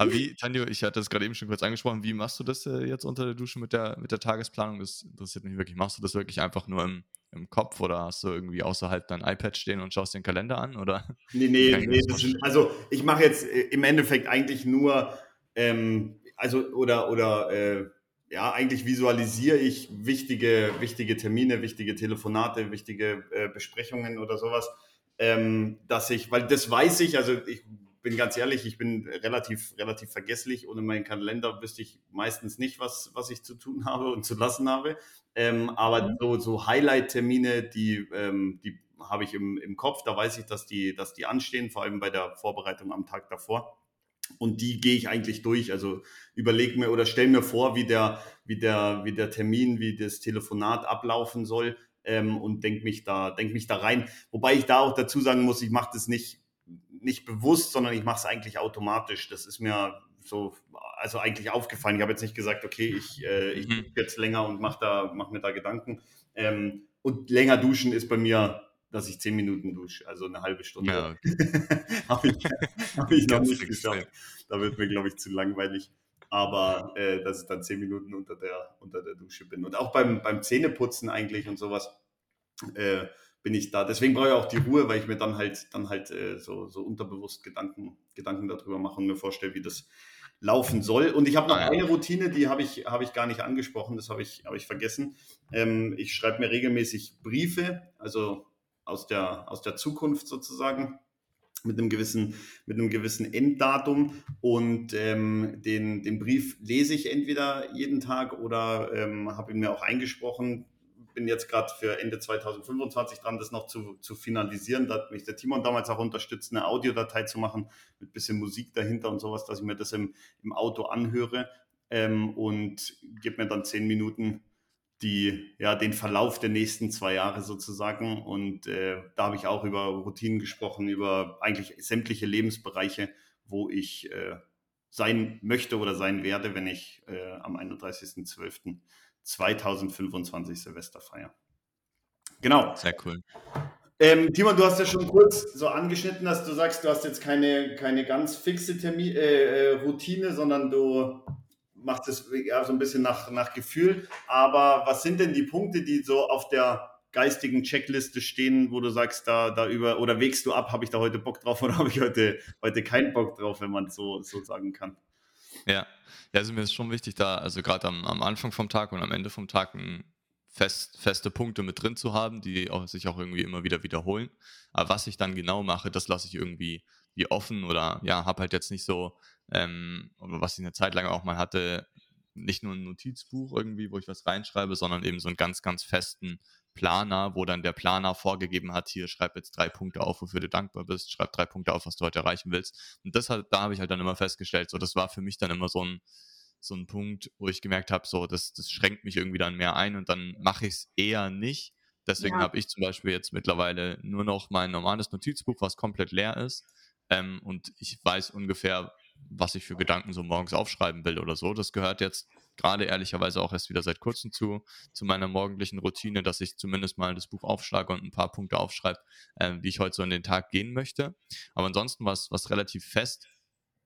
Aber wie, Tanjo, ich hatte das gerade eben schon kurz angesprochen, wie machst du das äh, jetzt unter der Dusche mit der, mit der Tagesplanung? Das interessiert mich wirklich. Machst du das wirklich einfach nur im, im Kopf oder hast du irgendwie außerhalb dein iPad stehen und schaust den Kalender an? Oder? Nee, nee, nee sind, also ich mache jetzt äh, im Endeffekt eigentlich nur, ähm, also oder, oder äh, ja, eigentlich visualisiere ich wichtige, wichtige Termine, wichtige Telefonate, wichtige äh, Besprechungen oder sowas. Ähm, dass ich, weil das weiß ich, also ich bin ganz ehrlich, ich bin relativ, relativ vergesslich. Ohne meinen Kalender wüsste ich meistens nicht, was, was ich zu tun habe und zu lassen habe. Ähm, aber mhm. so, so Highlight-Termine, die, ähm, die habe ich im, im Kopf. Da weiß ich, dass die, dass die anstehen, vor allem bei der Vorbereitung am Tag davor. Und die gehe ich eigentlich durch. Also überlege mir oder stelle mir vor, wie der, wie, der, wie der Termin, wie das Telefonat ablaufen soll. Ähm, und denke mich da, denk mich da rein. Wobei ich da auch dazu sagen muss, ich mache das nicht nicht bewusst, sondern ich mache es eigentlich automatisch. Das ist mir so, also eigentlich aufgefallen. Ich habe jetzt nicht gesagt, okay, ich, äh, ich mhm. jetzt länger und mache da, mach mir da Gedanken. Ähm, und länger duschen ist bei mir, dass ich zehn Minuten dusche, also eine halbe Stunde. Ja, okay. habe ich, hab ich noch nicht geschafft. Da wird mir, glaube ich, zu langweilig. Aber äh, dass ich dann zehn Minuten unter der, unter der Dusche bin. Und auch beim, beim Zähneputzen eigentlich und sowas. Äh, bin ich da. Deswegen brauche ich auch die Ruhe, weil ich mir dann halt dann halt äh, so, so unterbewusst Gedanken, Gedanken darüber mache und mir vorstelle, wie das laufen soll. Und ich habe noch eine Routine, die habe ich, hab ich gar nicht angesprochen, das habe ich, hab ich vergessen. Ähm, ich schreibe mir regelmäßig Briefe, also aus der, aus der Zukunft sozusagen mit einem gewissen, mit einem gewissen Enddatum und ähm, den, den Brief lese ich entweder jeden Tag oder ähm, habe ihn mir auch eingesprochen, bin jetzt gerade für Ende 2025 dran, das noch zu, zu finalisieren. Da hat mich der Timon damals auch unterstützt, eine Audiodatei zu machen mit bisschen Musik dahinter und sowas, dass ich mir das im, im Auto anhöre ähm, und gebe mir dann zehn Minuten die, ja, den Verlauf der nächsten zwei Jahre sozusagen. Und äh, da habe ich auch über Routinen gesprochen, über eigentlich sämtliche Lebensbereiche, wo ich äh, sein möchte oder sein werde, wenn ich äh, am 31.12. 2025 Silvesterfeier. Genau. Sehr cool. Ähm, Timon, du hast ja schon kurz so angeschnitten, dass du sagst, du hast jetzt keine, keine ganz fixe Termin, äh, äh, Routine, sondern du machst es ja, so ein bisschen nach, nach Gefühl. Aber was sind denn die Punkte, die so auf der geistigen Checkliste stehen, wo du sagst, da, da über oder wägst du ab, habe ich da heute Bock drauf oder habe ich heute, heute keinen Bock drauf, wenn man so, so sagen kann? Ja, ja, also mir ist schon wichtig, da, also gerade am, am Anfang vom Tag und am Ende vom Tag ein fest, feste Punkte mit drin zu haben, die auch, sich auch irgendwie immer wieder wiederholen. Aber was ich dann genau mache, das lasse ich irgendwie wie offen oder ja, habe halt jetzt nicht so, ähm, was ich eine Zeit lang auch mal hatte, nicht nur ein Notizbuch irgendwie, wo ich was reinschreibe, sondern eben so einen ganz, ganz festen Planer, wo dann der Planer vorgegeben hat, hier schreib jetzt drei Punkte auf, wofür du dankbar bist, schreib drei Punkte auf, was du heute erreichen willst. Und das hat, da habe ich halt dann immer festgestellt, so das war für mich dann immer so ein, so ein Punkt, wo ich gemerkt habe, so das, das schränkt mich irgendwie dann mehr ein und dann mache ich es eher nicht. Deswegen ja. habe ich zum Beispiel jetzt mittlerweile nur noch mein normales Notizbuch, was komplett leer ist. ähm, und ich weiß ungefähr, was ich für Gedanken so morgens aufschreiben will oder so. Das gehört jetzt gerade ehrlicherweise auch erst wieder seit kurzem zu, zu meiner morgendlichen Routine, dass ich zumindest mal das Buch aufschlage und ein paar Punkte aufschreibe, äh, wie ich heute so in den Tag gehen möchte. Aber ansonsten was, was relativ fest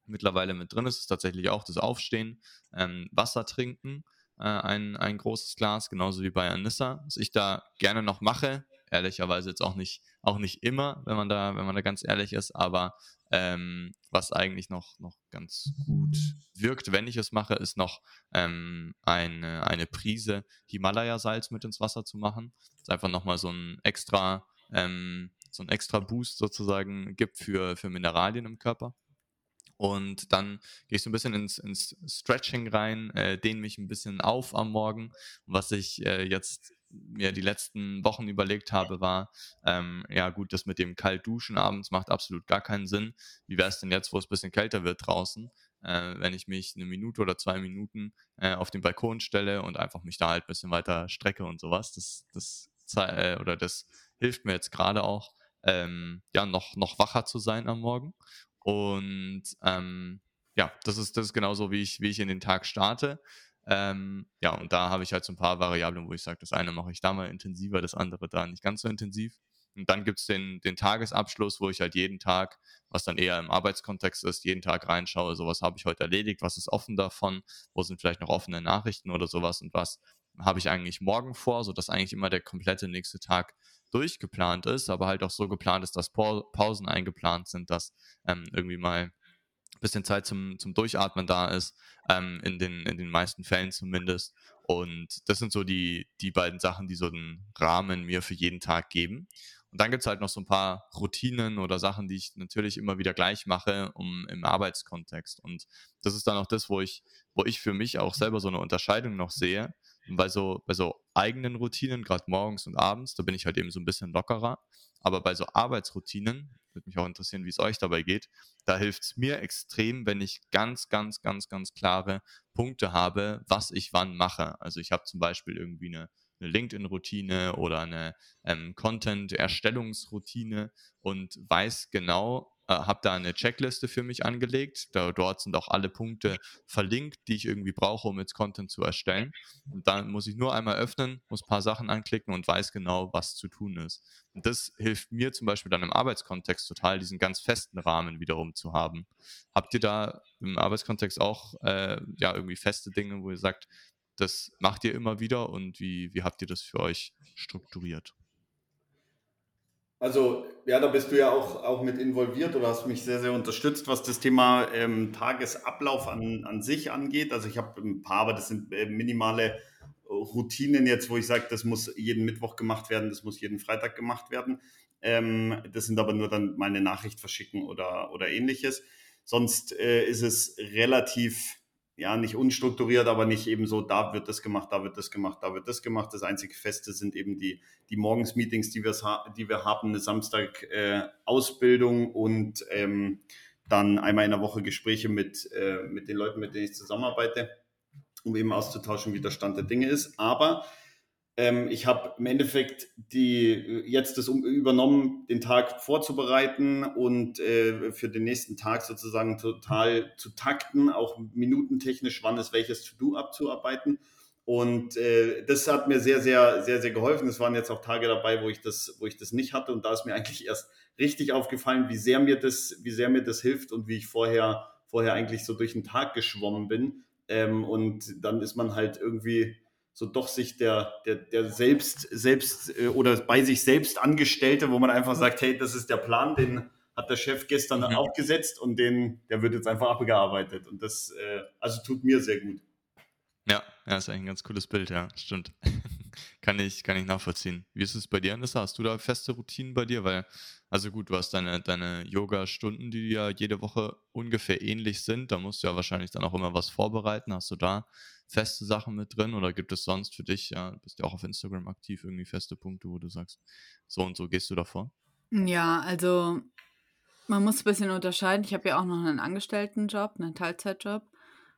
mittlerweile mit drin ist, ist tatsächlich auch das Aufstehen, ähm, Wasser trinken, äh, ein, ein großes Glas, genauso wie bei Anissa. Was ich da gerne noch mache, ehrlicherweise jetzt auch nicht, auch nicht immer, wenn man da, wenn man da ganz ehrlich ist, aber ähm, was eigentlich noch, noch ganz gut wirkt, wenn ich es mache, ist noch ähm, eine, eine Prise Himalaya-Salz mit ins Wasser zu machen. Das ist einfach nochmal so ein extra, ähm, so ein extra Boost sozusagen gibt für, für Mineralien im Körper. Und dann gehe ich so ein bisschen ins, ins Stretching rein, äh, dehne mich ein bisschen auf am Morgen. Was ich äh, jetzt mir die letzten Wochen überlegt habe, war, ähm, ja gut, das mit dem Kaltduschen abends macht absolut gar keinen Sinn. Wie wäre es denn jetzt, wo es ein bisschen kälter wird draußen, äh, wenn ich mich eine Minute oder zwei Minuten äh, auf den Balkon stelle und einfach mich da halt ein bisschen weiter strecke und sowas. Das, das, äh, oder das hilft mir jetzt gerade auch, ähm, ja, noch, noch wacher zu sein am Morgen. Und ähm, ja, das ist, das ist genauso, wie ich, wie ich in den Tag starte. Ähm, ja, und da habe ich halt so ein paar Variablen, wo ich sage, das eine mache ich da mal intensiver, das andere da nicht ganz so intensiv. Und dann gibt es den, den Tagesabschluss, wo ich halt jeden Tag, was dann eher im Arbeitskontext ist, jeden Tag reinschaue, so was habe ich heute erledigt, was ist offen davon, wo sind vielleicht noch offene Nachrichten oder sowas und was habe ich eigentlich morgen vor, sodass eigentlich immer der komplette nächste Tag durchgeplant ist, aber halt auch so geplant ist, dass Pausen eingeplant sind, dass ähm, irgendwie mal bisschen Zeit zum, zum Durchatmen da ist, ähm, in, den, in den meisten Fällen zumindest. Und das sind so die, die beiden Sachen, die so einen Rahmen mir für jeden Tag geben. Und dann gibt es halt noch so ein paar Routinen oder Sachen, die ich natürlich immer wieder gleich mache, um im Arbeitskontext. Und das ist dann auch das, wo ich, wo ich für mich auch selber so eine Unterscheidung noch sehe. Und bei so, bei so eigenen Routinen, gerade morgens und abends, da bin ich halt eben so ein bisschen lockerer. Aber bei so Arbeitsroutinen, würde mich auch interessieren, wie es euch dabei geht. Da hilft es mir extrem, wenn ich ganz, ganz, ganz, ganz klare Punkte habe, was ich wann mache. Also ich habe zum Beispiel irgendwie eine, eine LinkedIn-Routine oder eine ähm, Content-Erstellungsroutine und weiß genau, habe da eine Checkliste für mich angelegt. Da, dort sind auch alle Punkte verlinkt, die ich irgendwie brauche, um jetzt Content zu erstellen. Und dann muss ich nur einmal öffnen, muss ein paar Sachen anklicken und weiß genau, was zu tun ist. Und das hilft mir zum Beispiel dann im Arbeitskontext total, diesen ganz festen Rahmen wiederum zu haben. Habt ihr da im Arbeitskontext auch äh, ja irgendwie feste Dinge, wo ihr sagt, das macht ihr immer wieder und wie, wie habt ihr das für euch strukturiert? Also, ja, da bist du ja auch, auch mit involviert oder hast mich sehr, sehr unterstützt, was das Thema ähm, Tagesablauf an, an sich angeht. Also, ich habe ein paar, aber das sind äh, minimale Routinen jetzt, wo ich sage, das muss jeden Mittwoch gemacht werden, das muss jeden Freitag gemacht werden. Ähm, das sind aber nur dann meine Nachricht verschicken oder, oder ähnliches. Sonst äh, ist es relativ ja, nicht unstrukturiert, aber nicht eben so, da wird das gemacht, da wird das gemacht, da wird das gemacht. Das einzige Feste sind eben die, die Morgensmeetings, die, die wir haben, eine Samstag äh, und ähm, dann einmal in der Woche Gespräche mit, äh, mit den Leuten, mit denen ich zusammenarbeite, um eben auszutauschen, wie der Stand der Dinge ist. Aber ähm, ich habe im Endeffekt die, jetzt das übernommen, den Tag vorzubereiten und äh, für den nächsten Tag sozusagen total zu takten, auch minutentechnisch, wann ist welches To-Do abzuarbeiten. Und äh, das hat mir sehr, sehr, sehr, sehr geholfen. Es waren jetzt auch Tage dabei, wo ich das, wo ich das nicht hatte. Und da ist mir eigentlich erst richtig aufgefallen, wie sehr mir das, wie sehr mir das hilft und wie ich vorher, vorher eigentlich so durch den Tag geschwommen bin. Ähm, und dann ist man halt irgendwie so doch sich der, der, der selbst, selbst äh, oder bei sich selbst Angestellte, wo man einfach sagt, hey, das ist der Plan, den hat der Chef gestern mhm. aufgesetzt und den, der wird jetzt einfach abgearbeitet. Und das, äh, also tut mir sehr gut. Ja, ja, ist eigentlich ein ganz cooles Bild, ja, stimmt. Kann, ich, kann ich nachvollziehen. Wie ist es bei dir, Anissa? Hast du da feste Routinen bei dir? Weil, also gut, du hast deine, deine Yoga-Stunden, die ja jede Woche ungefähr ähnlich sind. Da musst du ja wahrscheinlich dann auch immer was vorbereiten. Hast du da feste Sachen mit drin oder gibt es sonst für dich, ja, du bist ja auch auf Instagram aktiv, irgendwie feste Punkte, wo du sagst, so und so gehst du davor? Ja, also man muss ein bisschen unterscheiden. Ich habe ja auch noch einen Angestelltenjob, einen Teilzeitjob.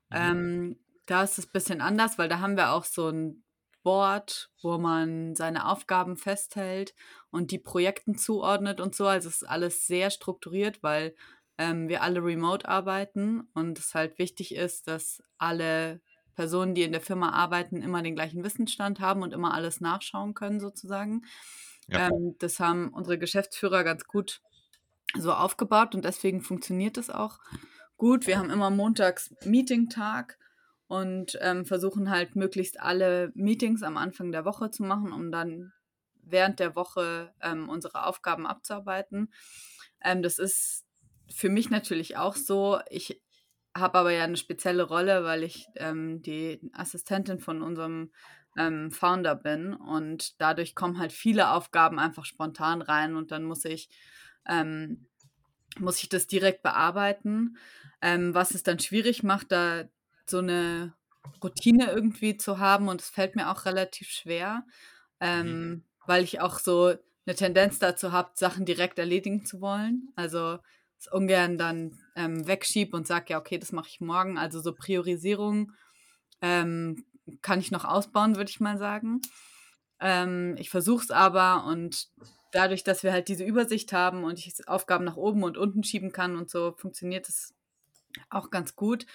Mhm. Ähm, da ist es ein bisschen anders, weil da haben wir auch so ein Board, wo man seine Aufgaben festhält und die Projekten zuordnet und so. Also es ist alles sehr strukturiert, weil ähm, wir alle remote arbeiten und es halt wichtig ist, dass alle Personen, die in der Firma arbeiten, immer den gleichen Wissensstand haben und immer alles nachschauen können sozusagen. Ja. Ähm, das haben unsere Geschäftsführer ganz gut so aufgebaut und deswegen funktioniert es auch gut. Wir haben immer montags Meeting-Tag und ähm, versuchen halt möglichst alle Meetings am Anfang der Woche zu machen, um dann während der Woche ähm, unsere Aufgaben abzuarbeiten. Ähm, das ist für mich natürlich auch so. Ich habe aber ja eine spezielle Rolle, weil ich ähm, die Assistentin von unserem ähm, Founder bin und dadurch kommen halt viele Aufgaben einfach spontan rein und dann muss ich ähm, muss ich das direkt bearbeiten, ähm, was es dann schwierig macht, da so eine Routine irgendwie zu haben und es fällt mir auch relativ schwer, ähm, Mhm. weil ich auch so eine Tendenz dazu habe, Sachen direkt erledigen zu wollen. Also es ungern dann ähm, wegschiebe und sage, ja, okay, das mache ich morgen. Also so Priorisierung ähm, kann ich noch ausbauen, würde ich mal sagen. Ähm, ich versuche es aber und dadurch, dass wir halt diese Übersicht haben und ich Aufgaben nach oben und unten schieben kann und so, funktioniert es auch ganz gut.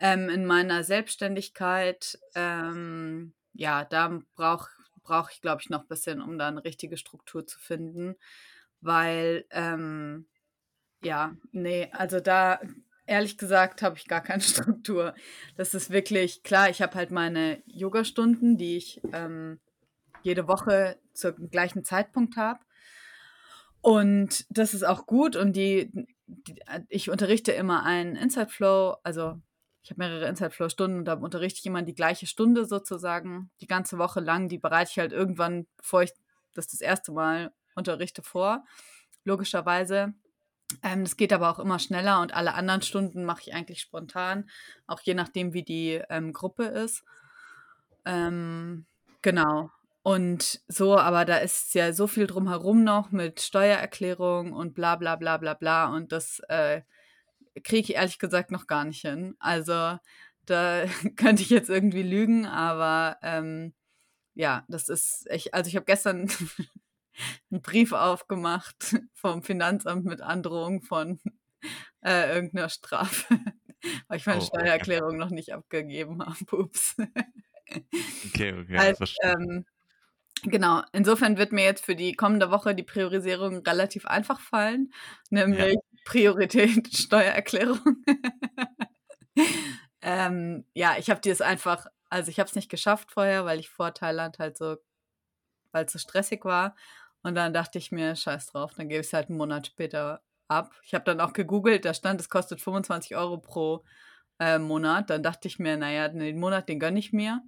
Ähm, in meiner Selbstständigkeit, ähm, ja, da brauche brauch ich, glaube ich, noch ein bisschen, um da eine richtige Struktur zu finden, weil, ähm, ja, nee, also da, ehrlich gesagt, habe ich gar keine Struktur. Das ist wirklich, klar, ich habe halt meine Yoga-Stunden, die ich ähm, jede Woche zum gleichen Zeitpunkt habe. Und das ist auch gut und die, die ich unterrichte immer einen Inside Flow, also ich habe mehrere Inside Flow Stunden und da unterrichte ich immer die gleiche Stunde sozusagen, die ganze Woche lang. Die bereite ich halt irgendwann, bevor ich das das erste Mal unterrichte, vor, logischerweise. Ähm, das geht aber auch immer schneller und alle anderen Stunden mache ich eigentlich spontan, auch je nachdem, wie die ähm, Gruppe ist. Ähm, genau. Und so, aber da ist ja so viel drumherum noch mit Steuererklärung und bla bla bla bla bla. Und das äh, kriege ich ehrlich gesagt noch gar nicht hin. Also da könnte ich jetzt irgendwie lügen, aber ähm, ja, das ist, ich, also ich habe gestern einen Brief aufgemacht vom Finanzamt mit Androhung von äh, irgendeiner Strafe, weil ich meine Oh, okay. Steuererklärung noch nicht abgegeben habe. Ups. Okay, okay, Halt, verstehe. ähm, genau, insofern wird mir jetzt für die kommende Woche die Priorisierung relativ einfach fallen, nämlich Priorität Steuererklärung. ähm, ja, ich habe es einfach, also ich habe es nicht geschafft vorher, weil ich vor Thailand halt so, weil es so stressig war. Und dann dachte ich mir, scheiß drauf, dann gebe ich es halt einen Monat später ab. Ich habe dann auch gegoogelt, da stand, es kostet 25 Euro pro äh, Monat. Dann dachte ich mir, naja, den Monat, den gönne ich mir.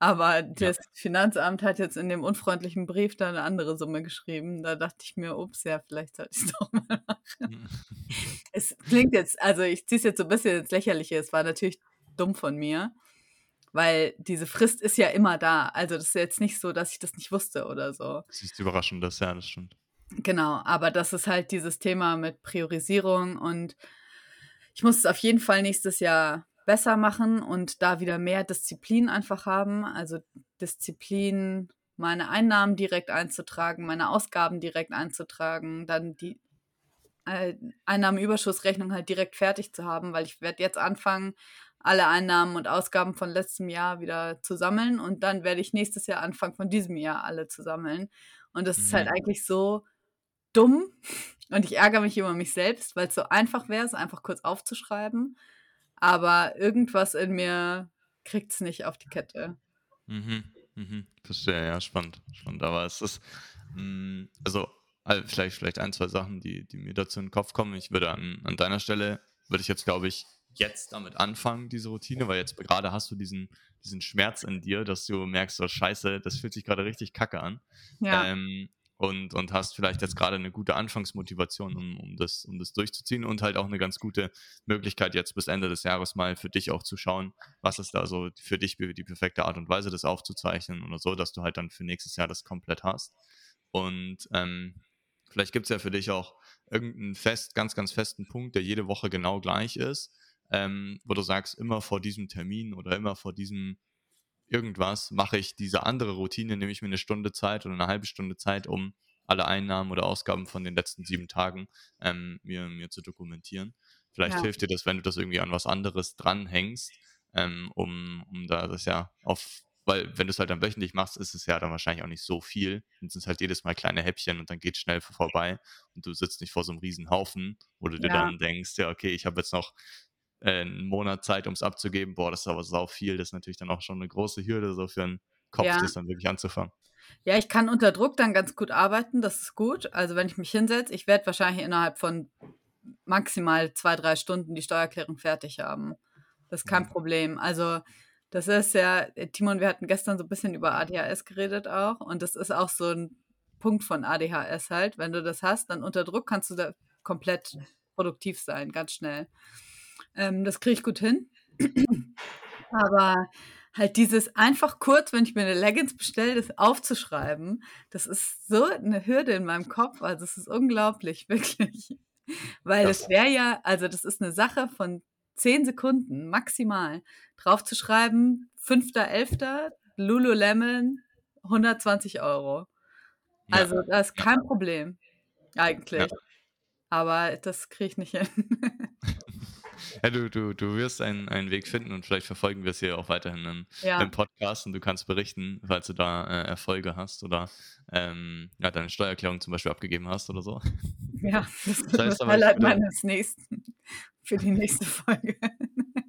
Aber das Finanzamt hat jetzt in dem unfreundlichen Brief da eine andere Summe geschrieben. Da dachte ich mir, ups, ja, vielleicht sollte ich es doch mal machen. Es klingt jetzt, also ich ziehe es jetzt so ein bisschen ins Lächerliche. Es war natürlich dumm von mir, weil diese Frist ist ja immer da. Also das ist jetzt nicht so, dass ich das nicht wusste oder so. Das ist überraschend, das, ja, das stimmt. Genau, aber das ist halt dieses Thema mit Priorisierung und ich muss es auf jeden Fall nächstes Jahr besser machen und da wieder mehr Disziplin einfach haben. Also Disziplin, meine Einnahmen direkt einzutragen, meine Ausgaben direkt einzutragen, dann die äh, Einnahmenüberschussrechnung halt direkt fertig zu haben, weil ich werde jetzt anfangen, alle Einnahmen und Ausgaben von letztem Jahr wieder zu sammeln und dann werde ich nächstes Jahr anfangen, von diesem Jahr alle zu sammeln. Und das ist halt Mhm. eigentlich so dumm und ich ärgere mich über mich selbst, weil es so einfach wäre, es einfach kurz aufzuschreiben. Aber irgendwas in mir kriegt es nicht auf die Kette. Mhm, mhm. Verstehe, ja, spannend, spannend. Aber es ist, mh, also all- vielleicht, vielleicht ein, zwei Sachen, die, die mir dazu in den Kopf kommen. Ich würde an, an deiner Stelle, würde ich jetzt, glaube ich, jetzt damit anfangen, diese Routine, weil jetzt gerade hast du diesen, diesen Schmerz in dir, dass du merkst, oh scheiße, das fühlt sich gerade richtig kacke an. Ja, Ähm, und, und hast vielleicht jetzt gerade eine gute Anfangsmotivation, um, um, das, um das durchzuziehen und halt auch eine ganz gute Möglichkeit, jetzt bis Ende des Jahres mal für dich auch zu schauen, was ist da so für dich die perfekte Art und Weise, das aufzuzeichnen oder so, dass du halt dann für nächstes Jahr das komplett hast. Und ähm, vielleicht gibt es ja für dich auch irgendeinen fest, ganz, ganz festen Punkt, der jede Woche genau gleich ist, ähm, wo du sagst, immer vor diesem Termin oder immer vor diesem irgendwas mache ich diese andere Routine, nehme ich mir eine Stunde Zeit oder eine halbe Stunde Zeit, um alle Einnahmen oder Ausgaben von den letzten sieben Tagen ähm, mir, mir zu dokumentieren. Vielleicht Ja. hilft dir das, wenn du das irgendwie an was anderes dranhängst, ähm, um, um da das ja auf, weil wenn du es halt dann wöchentlich machst, ist es ja dann wahrscheinlich auch nicht so viel. Und es sind halt jedes Mal kleine Häppchen und dann geht schnell vorbei und du sitzt nicht vor so einem riesen Haufen, wo du dir Ja. dann denkst, ja, okay, ich habe jetzt noch äh, einen Monat Zeit, um es abzugeben. Boah, das ist aber sau viel. Das ist natürlich dann auch schon eine große Hürde, so für einen Kopf, Ja. das dann wirklich anzufangen. Ja, ich kann unter Druck dann ganz gut arbeiten, das ist gut. Also wenn ich mich hinsetze, ich werde wahrscheinlich innerhalb von maximal zwei, drei Stunden die Steuererklärung fertig haben. Das ist kein Mhm. Problem. Also das ist ja, äh, Timon, wir hatten gestern so ein bisschen über ADHS geredet auch und das ist auch so ein Punkt von ADHS halt. Wenn du das hast, dann unter Druck kannst du da komplett produktiv sein, ganz schnell. Ähm, das kriege ich gut hin. Aber halt dieses einfach kurz, wenn ich mir eine Leggings bestelle, das aufzuschreiben, das ist so eine Hürde in meinem Kopf. Also es ist unglaublich, wirklich. Weil es wäre ja, also das ist eine Sache von zehn Sekunden maximal, draufzuschreiben, 5.11. Lululemon, 120 Euro. Ja. Also das ist kein Problem, eigentlich. Ja. Aber das kriege ich nicht hin. Ja, du, du, du wirst einen, einen Weg finden und vielleicht verfolgen wir es hier auch weiterhin im, ja, im Podcast und du kannst berichten, falls du da äh, Erfolge hast oder ähm, ja, deine Steuererklärung zum Beispiel abgegeben hast oder so. ja, das ist Das heißt Highlight meines nächsten, für die nächste Folge.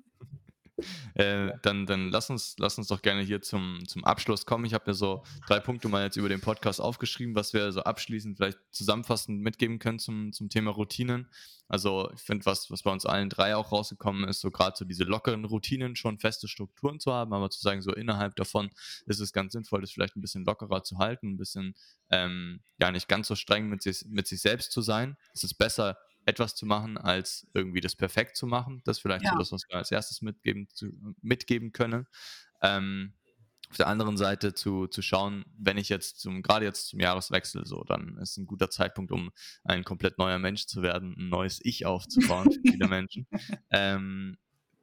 Äh, dann, dann lass uns, lass uns doch gerne hier zum, zum Abschluss kommen. Ich habe mir so drei Punkte mal jetzt über den Podcast aufgeschrieben, was wir so abschließend vielleicht zusammenfassend mitgeben können zum, zum Thema Routinen. Also ich finde, was, was bei uns allen drei auch rausgekommen ist, so gerade so diese lockeren Routinen, schon feste Strukturen zu haben, aber zu sagen, so innerhalb davon ist es ganz sinnvoll, das vielleicht ein bisschen lockerer zu halten, ein bisschen ähm, ja nicht ganz so streng mit sich, mit sich selbst zu sein. Es ist besser, etwas zu machen, als irgendwie das perfekt zu machen. Das ist vielleicht so Ja. das, was wir als erstes mitgeben, zu, mitgeben können. Ähm, auf der anderen Seite zu, zu schauen, wenn ich jetzt zum, gerade jetzt zum Jahreswechsel so, dann ist ein guter Zeitpunkt, um ein komplett neuer Mensch zu werden, ein neues Ich aufzubauen für viele Menschen. Ähm,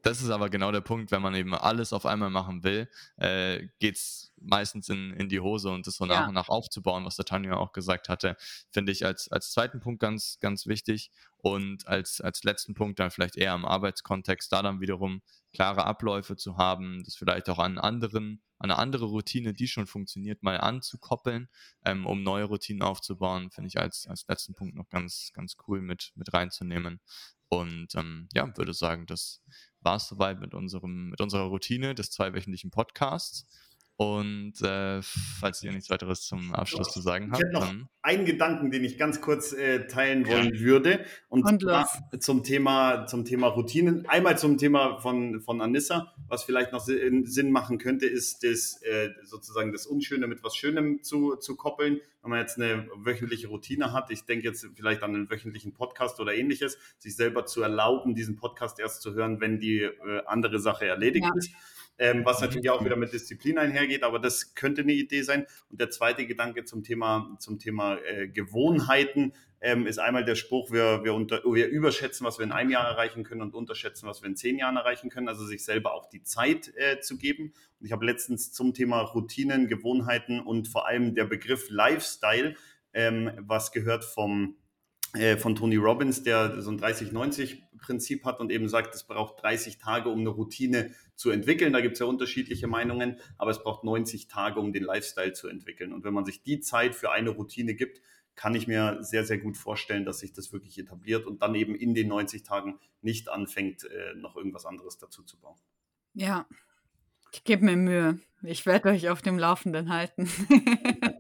das ist aber genau der Punkt, wenn man eben alles auf einmal machen will, äh, geht es meistens in, in die Hose und das so nach Ja. und nach aufzubauen, was der Tanja auch gesagt hatte, finde ich als, als zweiten Punkt ganz, ganz wichtig. Und als, als letzten Punkt dann vielleicht eher im Arbeitskontext, da dann wiederum klare Abläufe zu haben, das vielleicht auch an anderen, an eine andere Routine, die schon funktioniert, mal anzukoppeln, ähm, um neue Routinen aufzubauen, finde ich als, als letzten Punkt noch ganz, ganz cool mit, mit reinzunehmen. Und ähm, ja, würde sagen, das war es soweit mit unserem, mit unserer Routine des zweiwöchentlichen Podcasts. Und äh, falls ihr nichts weiteres zum Abschluss zu sagen Ich habt, hätte noch dann einen Gedanken, den ich ganz kurz äh, teilen Ja. wollen würde. Und, Und zum Thema, zum Thema Routinen. Einmal zum Thema von, von Anissa. Was vielleicht noch Sinn Sinn machen könnte, ist das, äh, sozusagen das Unschöne mit was Schönem zu, zu koppeln. Wenn man jetzt eine wöchentliche Routine hat, ich denke jetzt vielleicht an einen wöchentlichen Podcast oder ähnliches, sich selber zu erlauben, diesen Podcast erst zu hören, wenn die äh, andere Sache erledigt Ja. ist. Ähm, was natürlich auch wieder mit Disziplin einhergeht, aber das könnte eine Idee sein. Und der zweite Gedanke zum Thema, zum Thema äh, Gewohnheiten ähm, ist einmal der Spruch, wir, wir, unter, wir überschätzen, was wir in einem Jahr erreichen können und unterschätzen, was wir in zehn Jahren erreichen können. Also sich selber auch die Zeit äh, zu geben. Und ich habe letztens zum Thema Routinen, Gewohnheiten und vor allem der Begriff Lifestyle, ähm, was gehört vom äh, von Tony Robbins, der so ein 30-90-Prinzip hat und eben sagt, es braucht 30 Tage, um eine Routine zu entwickeln. Da gibt es ja unterschiedliche Meinungen, aber es braucht 90 Tage, um den Lifestyle zu entwickeln. Und wenn man sich die Zeit für eine Routine gibt, kann ich mir sehr, sehr gut vorstellen, dass sich das wirklich etabliert und dann eben in den 90 Tagen nicht anfängt, äh, noch irgendwas anderes dazu zu bauen. Ja, ich gebe mir Mühe. Ich werde euch auf dem Laufenden halten.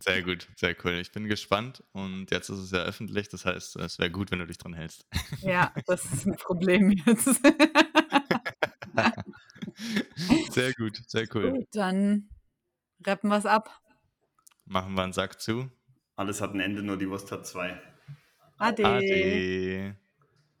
Sehr gut, sehr cool. Ich bin gespannt und jetzt ist es ja öffentlich, das heißt, es wäre gut, wenn du dich dran hältst. ja, das ist ein Problem jetzt. Sehr gut, sehr cool. Gut, dann rappen wir es ab. Machen wir einen Sack zu. Alles hat ein Ende, nur die Wurst hat zwei. Ade. Ade.